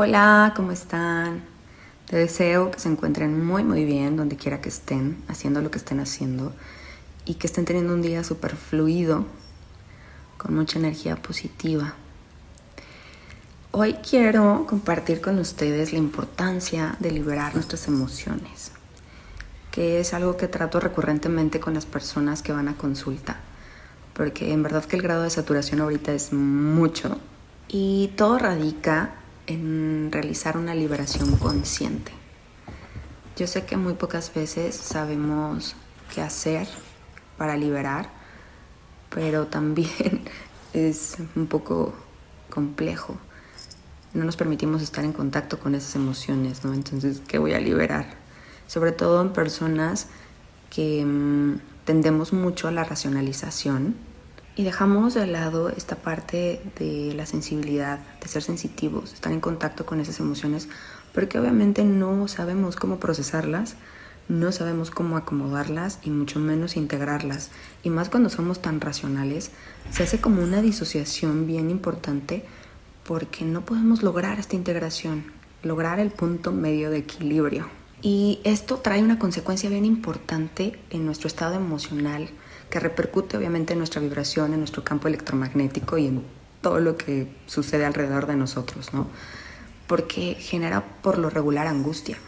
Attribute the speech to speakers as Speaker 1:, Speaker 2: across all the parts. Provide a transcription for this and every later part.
Speaker 1: Hola, ¿cómo están? Te deseo que se encuentren muy muy bien donde quiera que estén, haciendo lo que estén haciendo y que estén teniendo un día súper fluido, con mucha energía positiva. Hoy quiero compartir con ustedes la importancia de liberar nuestras emociones, que es algo que trato recurrentemente con las personas que van a consulta, porque en verdad que el grado de saturación ahorita es mucho y todo radica en realizar una liberación consciente. Yo sé que muy pocas veces sabemos qué hacer para liberar, pero también es un poco complejo. No nos permitimos estar en contacto con esas emociones, ¿no? Entonces, ¿qué voy a liberar? Sobre todo en personas que mm, tendemos mucho a la racionalización y dejamos de lado esta parte de la sensibilidad, de ser sensitivos, estar en contacto con esas emociones, porque obviamente no sabemos cómo procesarlas, no sabemos cómo acomodarlas y mucho menos integrarlas. Y más cuando somos tan racionales, se hace como una disociación bien importante porque no podemos lograr esta integración, lograr el punto medio de equilibrio. Y esto trae una consecuencia bien importante en nuestro estado emocional, que repercute obviamente en nuestra vibración, en nuestro campo electromagnético y en todo lo que sucede alrededor de nosotros, ¿no? Porque genera por lo regular angustia.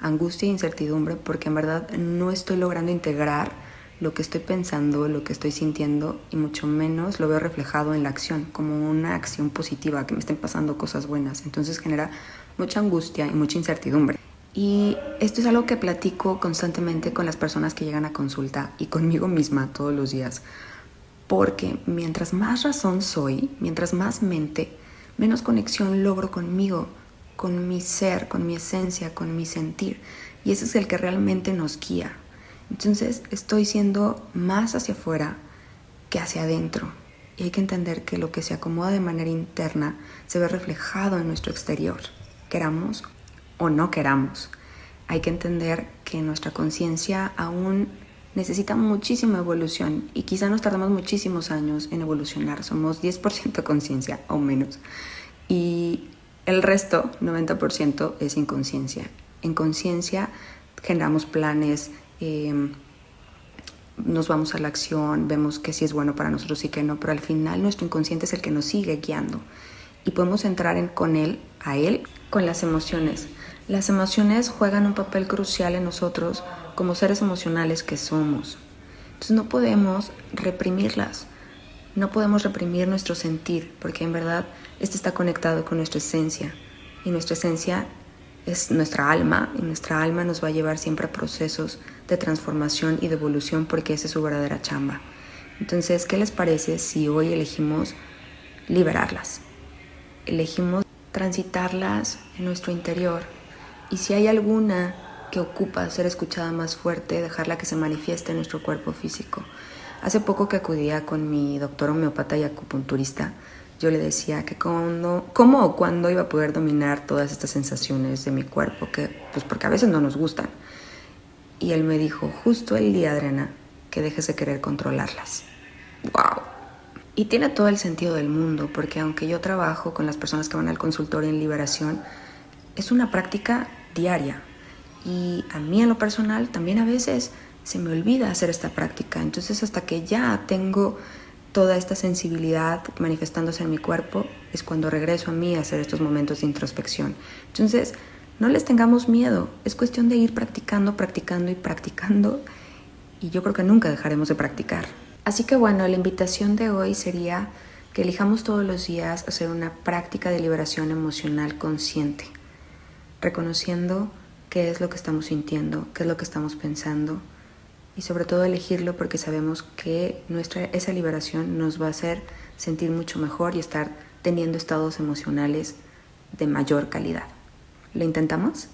Speaker 1: Angustia e incertidumbre porque en verdad no estoy logrando integrar lo que estoy pensando, lo que estoy sintiendo y mucho menos lo veo reflejado en la acción, como una acción positiva, que me estén pasando cosas buenas. Entonces genera mucha angustia y mucha incertidumbre. Y esto es algo que platico constantemente con las personas que llegan a consulta y conmigo misma todos los días. Porque mientras más razón soy, mientras más mente, menos conexión logro conmigo, con mi ser, con mi esencia, con mi sentir. Y ese es el que realmente nos guía. Entonces estoy siendo más hacia afuera que hacia adentro. Y hay que entender que lo que se acomoda de manera interna se ve reflejado en nuestro exterior, queramos o no queramos. Hay que entender que nuestra conciencia aún necesita muchísima evolución y quizá nos tardamos muchísimos años en evolucionar. Somos 10% conciencia o menos. Y el resto, 90%, es inconsciencia. En conciencia generamos planes, em, nos vamos a la acción, vemos que sí es bueno para nosotros y que no, pero al final nuestro inconsciente es el que nos sigue guiando y podemos entrar en, con él, a él, con las emociones. Las emociones juegan un papel crucial en nosotros como seres emocionales que somos. Entonces no podemos reprimirlas, no podemos reprimir nuestro sentir, porque en verdad este está conectado con nuestra esencia. Y nuestra esencia es nuestra alma, y nuestra alma nos va a llevar siempre a procesos de transformación y de evolución, porque esa es su verdadera chamba. Entonces, ¿qué les parece si hoy elegimos liberarlas? Elegimos transitarlas en nuestro interior y si hay alguna que ocupa ser escuchada más fuerte, dejarla que se manifieste en nuestro cuerpo físico. Hace poco que acudía con mi doctor homeopata y acupunturista, yo le decía que cuando, cómo o cuándo iba a poder dominar todas estas sensaciones de mi cuerpo, que, pues porque a veces no nos gustan. Y él me dijo, justo el día, Adriana, que dejes de querer controlarlas. ¡Wow! Y tiene todo el sentido del mundo, porque aunque yo trabajo con las personas que van al consultorio en liberación, es una práctica diaria. Y a mí en lo personal también a veces se me olvida hacer esta práctica. Entonces hasta que ya tengo toda esta sensibilidad manifestándose en mi cuerpo es cuando regreso a mí a hacer estos momentos de introspección. Entonces no les tengamos miedo. Es cuestión de ir practicando, practicando y practicando. Y yo creo que nunca dejaremos de practicar. Así que bueno, la invitación de hoy sería que elijamos todos los días hacer una práctica de liberación emocional consciente reconociendo qué es lo que estamos sintiendo, qué es lo que estamos pensando y sobre todo elegirlo porque sabemos que nuestra, esa liberación nos va a hacer sentir mucho mejor y estar teniendo estados emocionales de mayor calidad. ¿Lo intentamos?